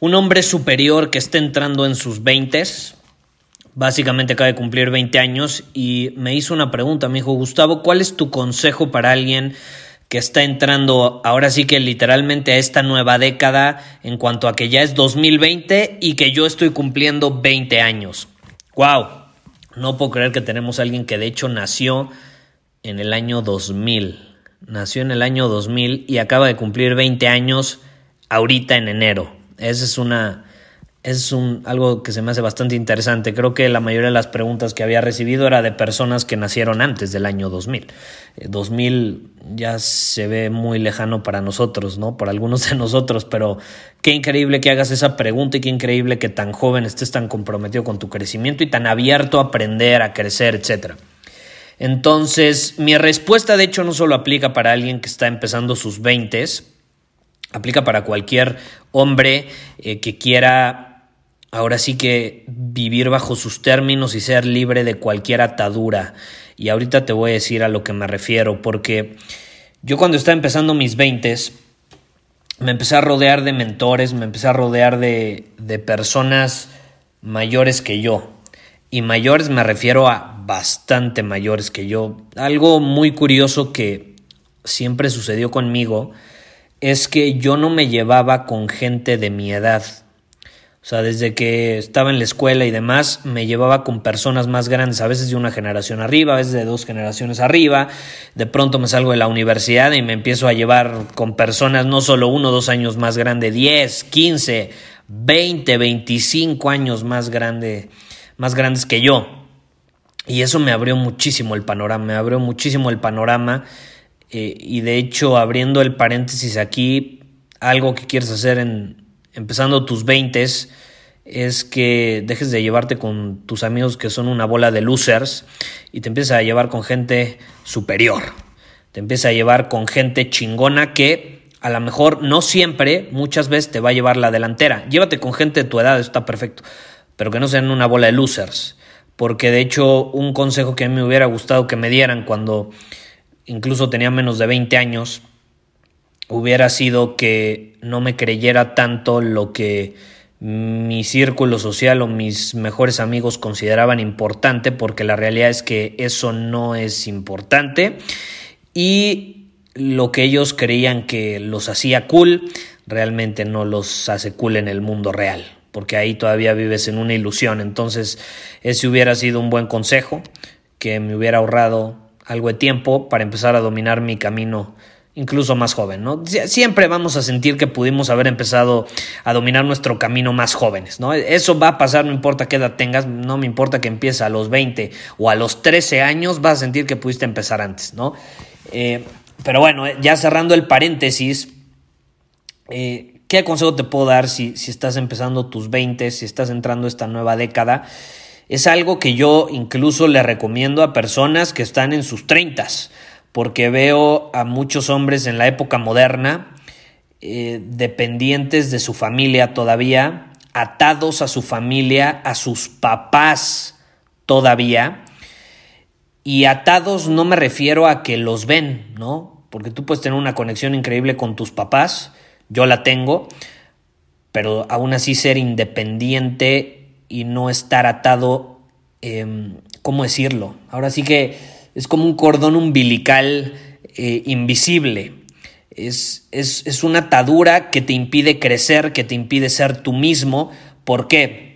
un hombre superior que está entrando en sus 20 básicamente acaba de cumplir 20 años y me hizo una pregunta, me dijo, Gustavo, ¿cuál es tu consejo para alguien que está entrando ahora sí que literalmente a esta nueva década en cuanto a que ya es 2020 y que yo estoy cumpliendo 20 años? ¡Wow! No puedo creer que tenemos a alguien que de hecho nació en el año 2000. Nació en el año 2000 y acaba de cumplir 20 años ahorita en enero. Es una es un, algo que se me hace bastante interesante. Creo que la mayoría de las preguntas que había recibido era de personas que nacieron antes del año 2000. 2000 eh, ya se ve muy lejano para nosotros, ¿no? Para algunos de nosotros, pero qué increíble que hagas esa pregunta y qué increíble que tan joven estés tan comprometido con tu crecimiento y tan abierto a aprender, a crecer, etc. Entonces, mi respuesta de hecho no solo aplica para alguien que está empezando sus 20 aplica para cualquier hombre eh, que quiera ahora sí que vivir bajo sus términos y ser libre de cualquier atadura. Y ahorita te voy a decir a lo que me refiero, porque yo cuando estaba empezando mis veintes, me empecé a rodear de mentores, me empecé a rodear de, de personas mayores que yo. Y mayores me refiero a bastante mayores que yo. Algo muy curioso que siempre sucedió conmigo es que yo no me llevaba con gente de mi edad. O sea, desde que estaba en la escuela y demás, me llevaba con personas más grandes, a veces de una generación arriba, a veces de dos generaciones arriba. De pronto me salgo de la universidad y me empiezo a llevar con personas no solo uno o dos años más grande, 10, 15, 20, 25 años más grande, más grandes que yo. Y eso me abrió muchísimo el panorama, me abrió muchísimo el panorama. Eh, y de hecho, abriendo el paréntesis aquí, algo que quieres hacer en, empezando tus 20 es que dejes de llevarte con tus amigos que son una bola de losers y te empieces a llevar con gente superior. Te empiezas a llevar con gente chingona que a lo mejor no siempre, muchas veces te va a llevar la delantera. Llévate con gente de tu edad, está perfecto, pero que no sean una bola de losers. Porque de hecho un consejo que a mí me hubiera gustado que me dieran cuando incluso tenía menos de 20 años hubiera sido que no me creyera tanto lo que mi círculo social o mis mejores amigos consideraban importante, porque la realidad es que eso no es importante. Y lo que ellos creían que los hacía cool, realmente no los hace cool en el mundo real, porque ahí todavía vives en una ilusión. Entonces, ese hubiera sido un buen consejo que me hubiera ahorrado algo de tiempo para empezar a dominar mi camino incluso más joven, ¿no? Siempre vamos a sentir que pudimos haber empezado a dominar nuestro camino más jóvenes, ¿no? Eso va a pasar, no importa qué edad tengas, no me importa que empieces a los 20 o a los 13 años, vas a sentir que pudiste empezar antes, ¿no? Eh, pero bueno, eh, ya cerrando el paréntesis, eh, ¿qué consejo te puedo dar si, si estás empezando tus 20, si estás entrando esta nueva década? Es algo que yo incluso le recomiendo a personas que están en sus 30 porque veo a muchos hombres en la época moderna eh, dependientes de su familia todavía, atados a su familia, a sus papás todavía. Y atados no me refiero a que los ven, ¿no? Porque tú puedes tener una conexión increíble con tus papás, yo la tengo, pero aún así ser independiente y no estar atado, eh, ¿cómo decirlo? Ahora sí que es como un cordón umbilical eh, invisible. Es, es, es una atadura que te impide crecer, que te impide ser tú mismo. ¿Por qué?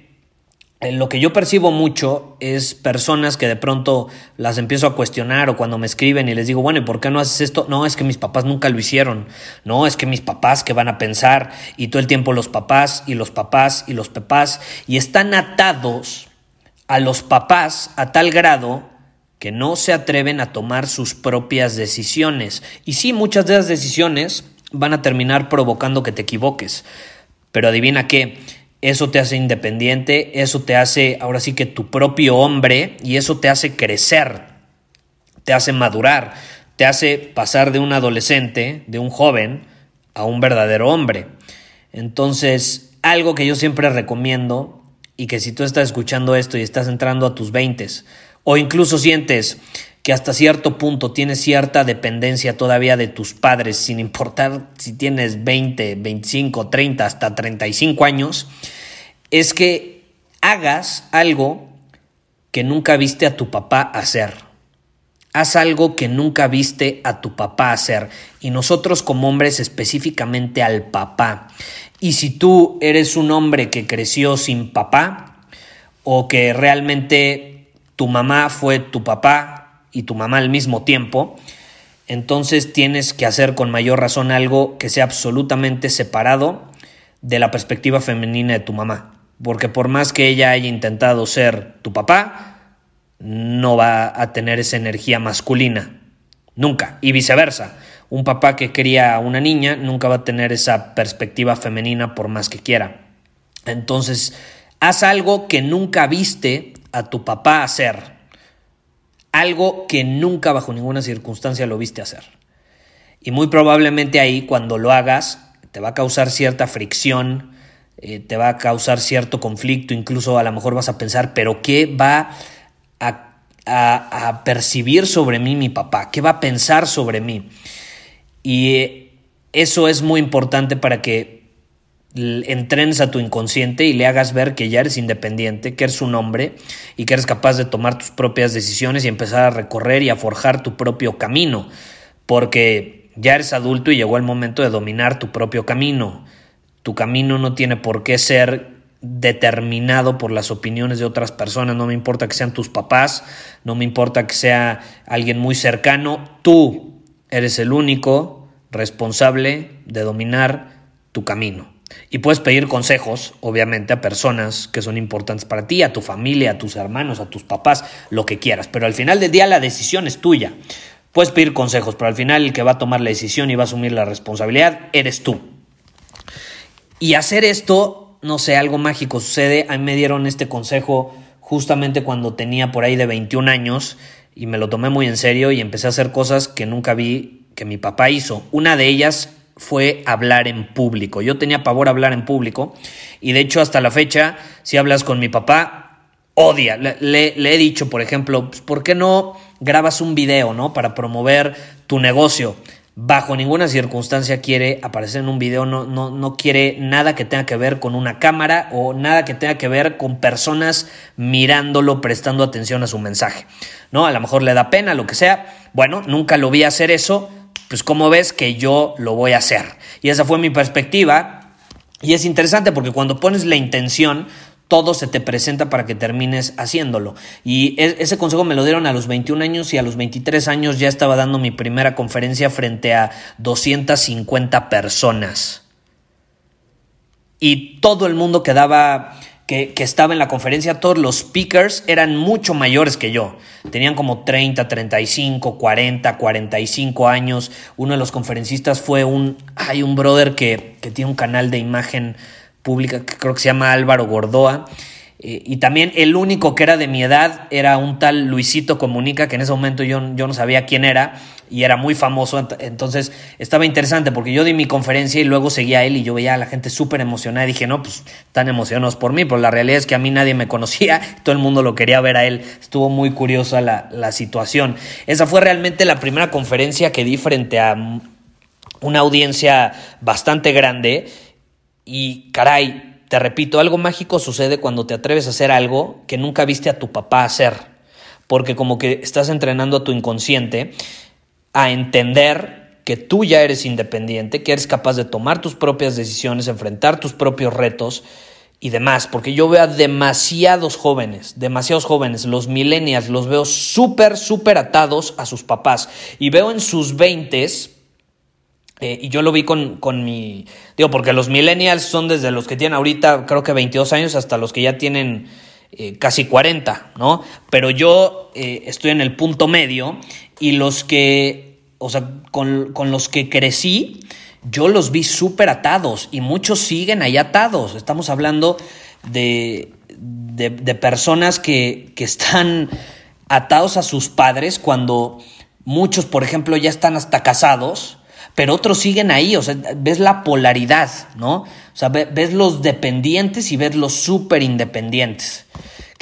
Lo que yo percibo mucho es personas que de pronto las empiezo a cuestionar o cuando me escriben y les digo, bueno, ¿y por qué no haces esto? No, es que mis papás nunca lo hicieron. No, es que mis papás que van a pensar y todo el tiempo los papás y los papás y los papás y están atados a los papás a tal grado que no se atreven a tomar sus propias decisiones. Y sí, muchas de esas decisiones van a terminar provocando que te equivoques. Pero adivina qué eso te hace independiente, eso te hace ahora sí que tu propio hombre y eso te hace crecer, te hace madurar, te hace pasar de un adolescente, de un joven, a un verdadero hombre. Entonces, algo que yo siempre recomiendo y que si tú estás escuchando esto y estás entrando a tus 20 o incluso sientes que hasta cierto punto tienes cierta dependencia todavía de tus padres, sin importar si tienes 20, 25, 30, hasta 35 años, es que hagas algo que nunca viste a tu papá hacer. Haz algo que nunca viste a tu papá hacer. Y nosotros como hombres específicamente al papá. Y si tú eres un hombre que creció sin papá o que realmente tu mamá fue tu papá y tu mamá al mismo tiempo, entonces tienes que hacer con mayor razón algo que sea absolutamente separado de la perspectiva femenina de tu mamá. Porque por más que ella haya intentado ser tu papá, no va a tener esa energía masculina. Nunca. Y viceversa. Un papá que cría a una niña nunca va a tener esa perspectiva femenina por más que quiera. Entonces, haz algo que nunca viste a tu papá hacer algo que nunca bajo ninguna circunstancia lo viste hacer. Y muy probablemente ahí cuando lo hagas te va a causar cierta fricción, eh, te va a causar cierto conflicto, incluso a lo mejor vas a pensar, pero ¿qué va a, a percibir sobre mí mi papá? ¿Qué va a pensar sobre mí? Y eh, eso es muy importante para que entrenes a tu inconsciente y le hagas ver que ya eres independiente, que eres un hombre y que eres capaz de tomar tus propias decisiones y empezar a recorrer y a forjar tu propio camino, porque ya eres adulto y llegó el momento de dominar tu propio camino. Tu camino no tiene por qué ser determinado por las opiniones de otras personas, no me importa que sean tus papás, no me importa que sea alguien muy cercano, tú eres el único responsable de dominar tu camino. Y puedes pedir consejos, obviamente, a personas que son importantes para ti, a tu familia, a tus hermanos, a tus papás, lo que quieras. Pero al final del día la decisión es tuya. Puedes pedir consejos, pero al final el que va a tomar la decisión y va a asumir la responsabilidad eres tú. Y hacer esto, no sé, algo mágico sucede. A mí me dieron este consejo justamente cuando tenía por ahí de 21 años y me lo tomé muy en serio y empecé a hacer cosas que nunca vi que mi papá hizo. Una de ellas fue hablar en público. Yo tenía pavor a hablar en público y de hecho hasta la fecha, si hablas con mi papá, odia. Le, he dicho, por ejemplo, pues, ¿por qué no grabas un video, no? Para promover tu negocio. Bajo ninguna circunstancia quiere aparecer en un video, no, no, no quiere nada que tenga que ver con una cámara o nada que tenga que ver con personas mirándolo, prestando atención a su mensaje. ¿No? A lo mejor le da pena, lo que sea. Bueno, nunca lo vi hacer eso pues ¿cómo ves que yo lo voy a hacer? Y esa fue mi perspectiva. Y es interesante porque cuando pones la intención, todo se te presenta para que termines haciéndolo. Y e, ese consejo me lo dieron a los 21 años y a los 23 años ya estaba dando mi primera conferencia frente a 250 personas. Y todo el mundo quedaba que, estaba en la conferencia, todos los speakers eran mucho mayores que yo. Tenían como 30, 35, 40, 45 años. Uno de los conferencistas fue un, hay un brother que, que tiene un canal de imagen pública que creo que se llama Álvaro Gordoa. Eh, y también el único que era de mi edad era un tal Luisito Comunica, que en ese momento yo, yo no sabía quién era y era muy famoso. Entonces estaba interesante porque yo di mi conferencia y luego seguía a él y yo veía a la gente súper emocionada. Y dije, no, pues tan emocionados por mí, pero la realidad es que a mí nadie me conocía, todo el mundo lo quería ver a él. Estuvo muy curiosa la, la situación. Esa fue realmente la primera conferencia que di frente a una audiencia bastante grande. Y caray, te repito, algo mágico sucede cuando te atreves a hacer algo que nunca viste a tu papá hacer, porque como que estás entrenando a tu inconsciente a entender que tú ya eres independiente, que eres capaz de tomar tus propias decisiones, enfrentar tus propios retos y demás, porque yo veo a demasiados jóvenes, demasiados jóvenes, los millennials, los veo súper, súper atados a sus papás y veo en sus veintes, eh, y yo lo vi con, con, mi, digo, porque los millennials son desde los que tienen ahorita, creo que 22 años, hasta los que ya tienen eh, casi 40, ¿no? Pero yo eh, estoy en el punto medio y los que, o sea, con, con los que crecí, yo los vi súper atados y muchos siguen ahí atados. Estamos hablando de, de, personas que, que están atados a sus padres cuando muchos, por ejemplo, ya están hasta casados, pero otros siguen ahí, o sea, ves la polaridad, ¿no? O sea, ves los dependientes y ves los súper independientes,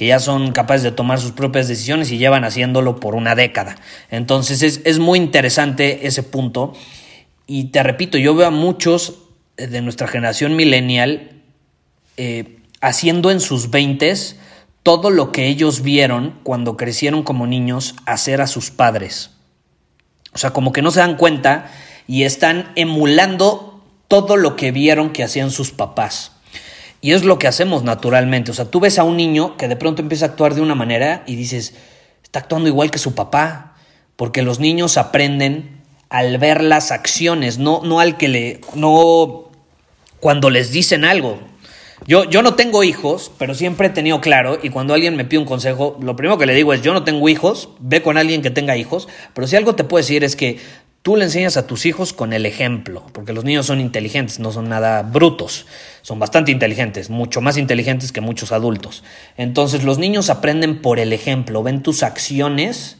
que ya son capaces de tomar sus propias decisiones y llevan haciéndolo por una década. Entonces es, es muy interesante ese punto. Y te repito, yo veo a muchos eh, de nuestra generación millennial eh, haciendo en sus veintes todo lo que ellos vieron cuando crecieron como niños hacer a sus padres. O sea, como que no se dan cuenta y están emulando todo lo que vieron que hacían sus papás. Y es lo que hacemos naturalmente. O sea, tú ves a un niño que de pronto empieza a actuar de una manera y dices, está actuando igual que su papá. Porque los niños aprenden al ver las acciones, no, no al que le, no cuando les dicen algo. Yo, yo no tengo hijos, pero siempre he tenido claro, y cuando alguien me pide un consejo, lo primero que le digo es, yo no tengo hijos, ve con alguien que tenga hijos, pero si algo te puedo decir es que tú le enseñas a tus hijos con el ejemplo, porque los niños son inteligentes, no son nada brutos, son bastante inteligentes, mucho más inteligentes que muchos adultos. Entonces los niños aprenden por el ejemplo, ven tus acciones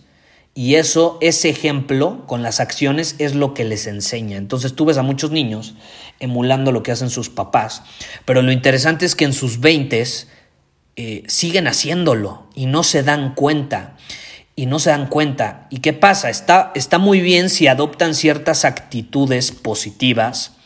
y eso, ese ejemplo con las acciones es lo que les enseña. Entonces tú ves a muchos niños emulando lo que hacen sus papás. Pero lo interesante es que en sus veintes eh, siguen haciéndolo y no se dan cuenta. Y no se dan cuenta. ¿Y qué pasa? Está, está muy bien si adoptan ciertas actitudes positivas,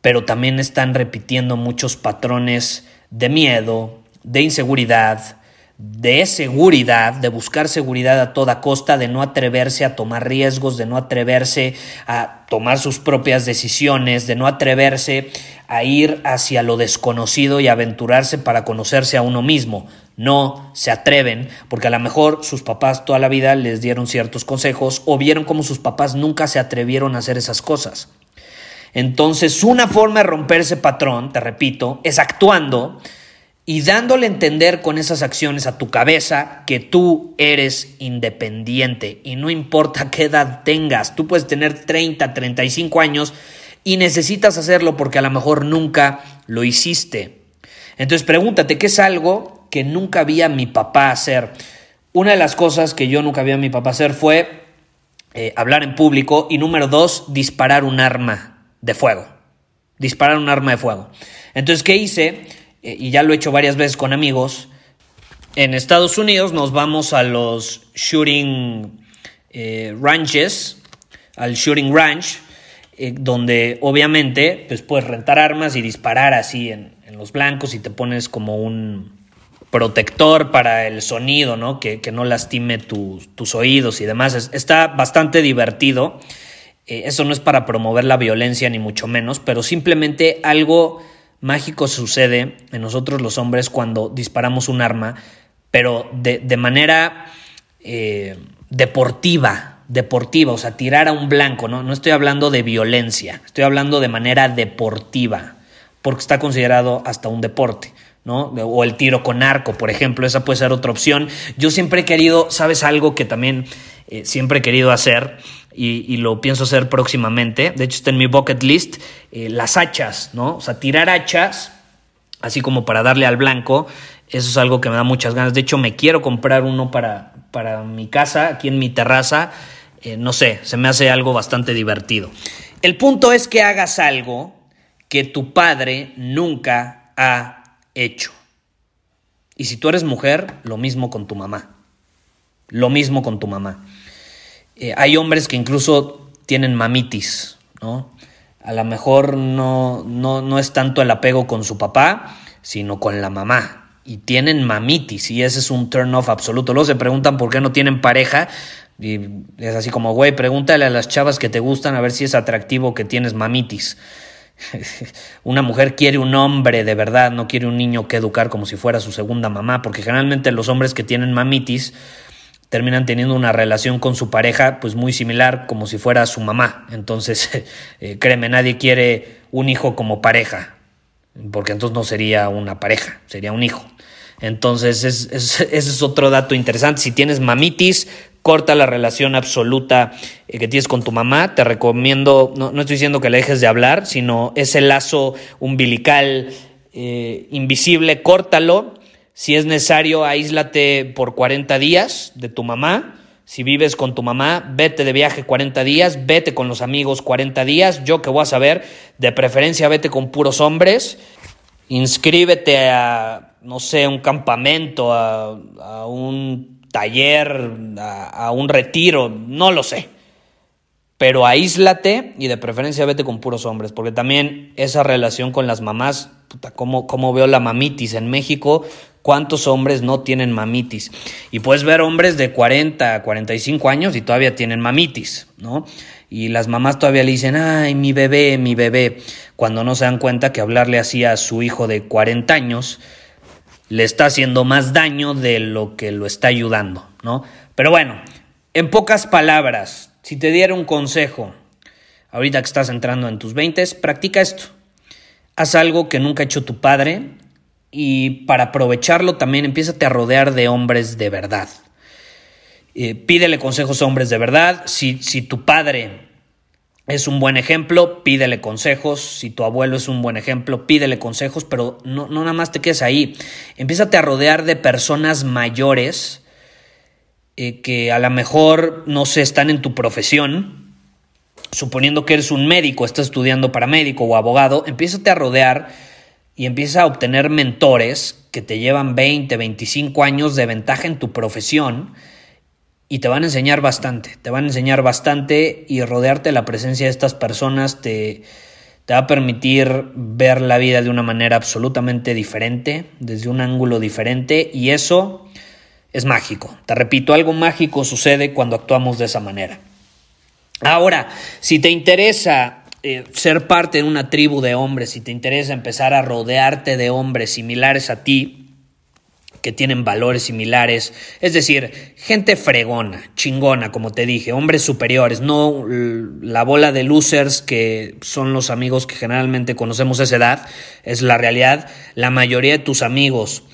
pero también están repitiendo muchos patrones de miedo, de inseguridad, de seguridad, de buscar seguridad a toda costa, de no atreverse a tomar riesgos, de no atreverse a tomar sus propias decisiones, de no atreverse a ir hacia lo desconocido y aventurarse para conocerse a uno mismo. No se atreven porque a lo mejor sus papás toda la vida les dieron ciertos consejos o vieron cómo sus papás nunca se atrevieron a hacer esas cosas. Entonces, una forma de romper ese patrón, te repito, es actuando y dándole a entender con esas acciones a tu cabeza que tú eres independiente y no importa qué edad tengas, tú puedes tener 30, 35 años y necesitas hacerlo porque a lo mejor nunca lo hiciste. Entonces pregúntate, ¿qué es algo que nunca vi a mi papá hacer? Una de las cosas que yo nunca vi a mi papá hacer fue eh, hablar en público y número dos, disparar un arma de fuego. Disparar un arma de fuego. Entonces, ¿qué hice? Eh, y ya lo he hecho varias veces con amigos, en Estados Unidos nos vamos a los shooting eh, ranches, al shooting ranch, eh, donde obviamente pues, puedes rentar armas y disparar así en, los blancos y te pones como un protector para el sonido, ¿no? Que, no lastime tus oídos y demás. está bastante divertido. eso no es para promover la violencia ni mucho menos, pero simplemente algo mágico sucede en nosotros los hombres cuando disparamos un arma, pero de, manera eh, deportiva, deportiva, o sea, tirar a un blanco, ¿no? No estoy hablando de violencia, estoy hablando de manera deportiva, porque está considerado hasta un deporte. ¿no? O el tiro con arco, por ejemplo, esa puede ser otra opción. Yo siempre he querido, ¿sabes algo que también eh, siempre he querido hacer? Y, lo pienso hacer próximamente. De hecho, está en mi bucket list. Eh, las hachas, ¿no? O sea, tirar hachas, así como para darle al blanco. Eso es algo que me da muchas ganas. De hecho, me quiero comprar uno para, para mi casa, aquí en mi terraza. Eh, no sé, se me hace algo bastante divertido. El punto es que hagas algo que tu padre nunca ha hecho. Y si tú eres mujer, lo mismo con tu mamá. Lo mismo con tu mamá. Eh, hay hombres que incluso tienen mamitis, ¿no? A lo mejor no, no, no es tanto el apego con su papá, sino con la mamá. Y tienen mamitis, y ese es un turn off absoluto. Luego se preguntan por qué no tienen pareja. Y es así como, güey, pregúntale a las chavas que te gustan a ver si es atractivo que tienes mamitis. Una mujer quiere un hombre de verdad, no quiere un niño que educar como si fuera su segunda mamá, porque generalmente los hombres que tienen mamitis terminan teniendo una relación con su pareja pues muy similar como si fuera su mamá. Entonces, eh, créeme, nadie quiere un hijo como pareja, porque entonces no sería una pareja, sería un hijo. Entonces, ese es otro dato interesante. Si tienes mamitis, corta la relación absoluta eh, que tienes con tu mamá. Te recomiendo, no, estoy diciendo que le dejes de hablar, sino ese lazo umbilical eh, invisible, córtalo. Si es necesario, aíslate por 40 días de tu mamá. Si vives con tu mamá, vete de viaje 40 días, vete con los amigos 40 días. Yo que voy a saber, de preferencia vete con puros hombres. Inscríbete a no sé, un campamento, a, un taller, a, un retiro, no lo sé. Pero aíslate y de preferencia vete con puros hombres, porque también esa relación con las mamás, puta, ¿cómo, cómo veo la mamitis en México? ¿Cuántos hombres no tienen mamitis? Y puedes ver hombres de 40, 45 años y todavía tienen mamitis, ¿no? Y las mamás todavía le dicen, ay, mi bebé, mi bebé, cuando no se dan cuenta que hablarle así a su hijo de 40 años, le está haciendo más daño de lo que lo está ayudando, ¿no? Pero bueno, en pocas palabras, si te diera un consejo, ahorita que estás entrando en tus 20, practica esto. Haz algo que nunca ha hecho tu padre y para aprovecharlo también empiézate a rodear de hombres de verdad. Eh, pídele consejos a hombres de verdad. Si, si tu padre es un buen ejemplo, pídele consejos. Si tu abuelo es un buen ejemplo, pídele consejos, pero no, no nada más te quedes ahí. Empiezate a rodear de personas mayores eh, que a lo mejor no se están en tu profesión. Suponiendo que eres un médico, estás estudiando para médico o abogado, empiezate a rodear y empieza a obtener mentores que te llevan 20, 25 años de ventaja en tu profesión y te van a enseñar bastante, te van a enseñar bastante y rodearte de la presencia de estas personas te, te va a permitir ver la vida de una manera absolutamente diferente, desde un ángulo diferente y eso es mágico. Te repito, algo mágico sucede cuando actuamos de esa manera. Ahora, si te interesa eh, ser parte de una tribu de hombres, si te interesa empezar a rodearte de hombres similares a ti, que tienen valores similares, es decir, gente fregona, chingona, como te dije, hombres superiores, no la bola de losers que son los amigos que generalmente conocemos a esa edad, es la realidad. La mayoría de tus amigos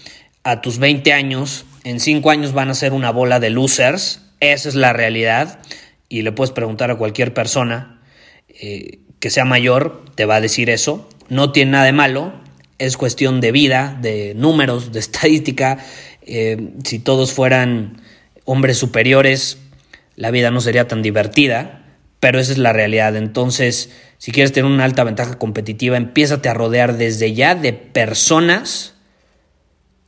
a tus 20 años, en 5 años van a ser una bola de losers, esa es la realidad, y le puedes preguntar a cualquier persona eh, que sea mayor, te va a decir eso, no tiene nada de malo, es cuestión de vida, de números, de estadística. Eh, si todos fueran hombres superiores, la vida no sería tan divertida, pero esa es la realidad. Entonces, si quieres tener una alta ventaja competitiva, empiézate a rodear desde ya de personas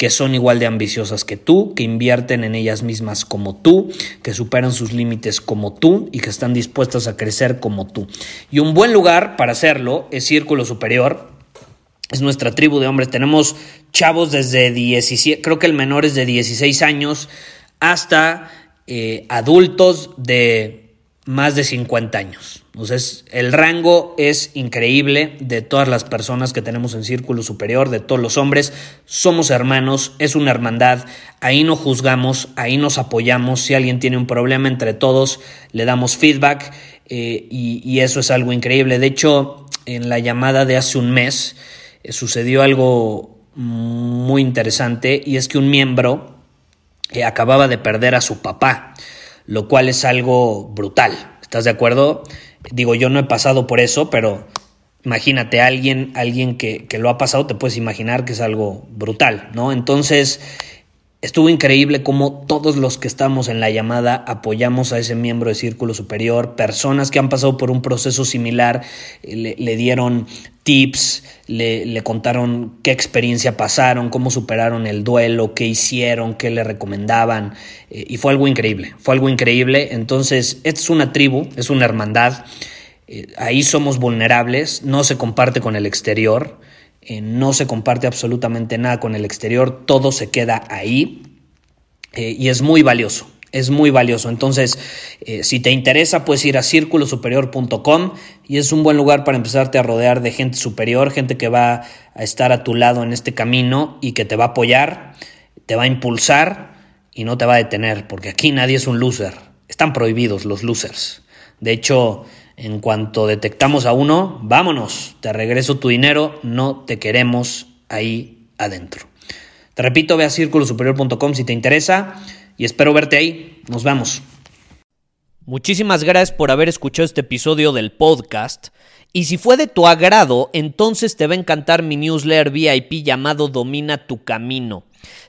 que son igual de ambiciosas que tú, que invierten en ellas mismas como tú, que superan sus límites como tú y que están dispuestas a crecer como tú. Y un buen lugar para hacerlo es Círculo Superior, es nuestra tribu de hombres. Tenemos chavos desde 17, creo que el menor es de 16 años, hasta eh, adultos de más de 50 años. Entonces, el rango es increíble de todas las personas que tenemos en círculo superior, de todos los hombres. Somos hermanos, es una hermandad. Ahí no juzgamos, ahí nos apoyamos. Si alguien tiene un problema entre todos, le damos feedback eh, y, y eso es algo increíble. De hecho, en la llamada de hace un mes, eh, sucedió algo muy interesante y es que un miembro eh, acababa de perder a su papá, lo cual es algo brutal. ¿Estás de acuerdo? Digo, yo no he pasado por eso, pero imagínate, alguien, alguien que, que lo ha pasado, te puedes imaginar que es algo brutal, ¿no? Entonces, Estuvo increíble cómo todos los que estamos en la llamada apoyamos a ese miembro de Círculo Superior, personas que han pasado por un proceso similar, eh, le, dieron tips, le, contaron qué experiencia pasaron, cómo superaron el duelo, qué hicieron, qué le recomendaban. Eh, y fue algo increíble, fue algo increíble. Entonces, es una tribu, es una hermandad. Eh, ahí somos vulnerables, no se comparte con el exterior. Eh, no se comparte absolutamente nada con el exterior, todo se queda ahí eh, y es muy valioso. es muy valioso. Entonces, eh, si te interesa, puedes ir a círculosuperior.com y es un buen lugar para empezarte a rodear de gente superior, gente que va a estar a tu lado en este camino y que te va a apoyar, te va a impulsar y no te va a detener, porque aquí nadie es un loser. Están prohibidos los losers. De hecho, en cuanto detectamos a uno, vámonos, te regreso tu dinero, no te queremos ahí adentro. Te repito, ve a círculosuperior.com si te interesa y espero verte ahí. Nos vemos. Muchísimas gracias por haber escuchado este episodio del podcast. Y si fue de tu agrado, entonces te va a encantar mi newsletter VIP llamado Domina tu Camino.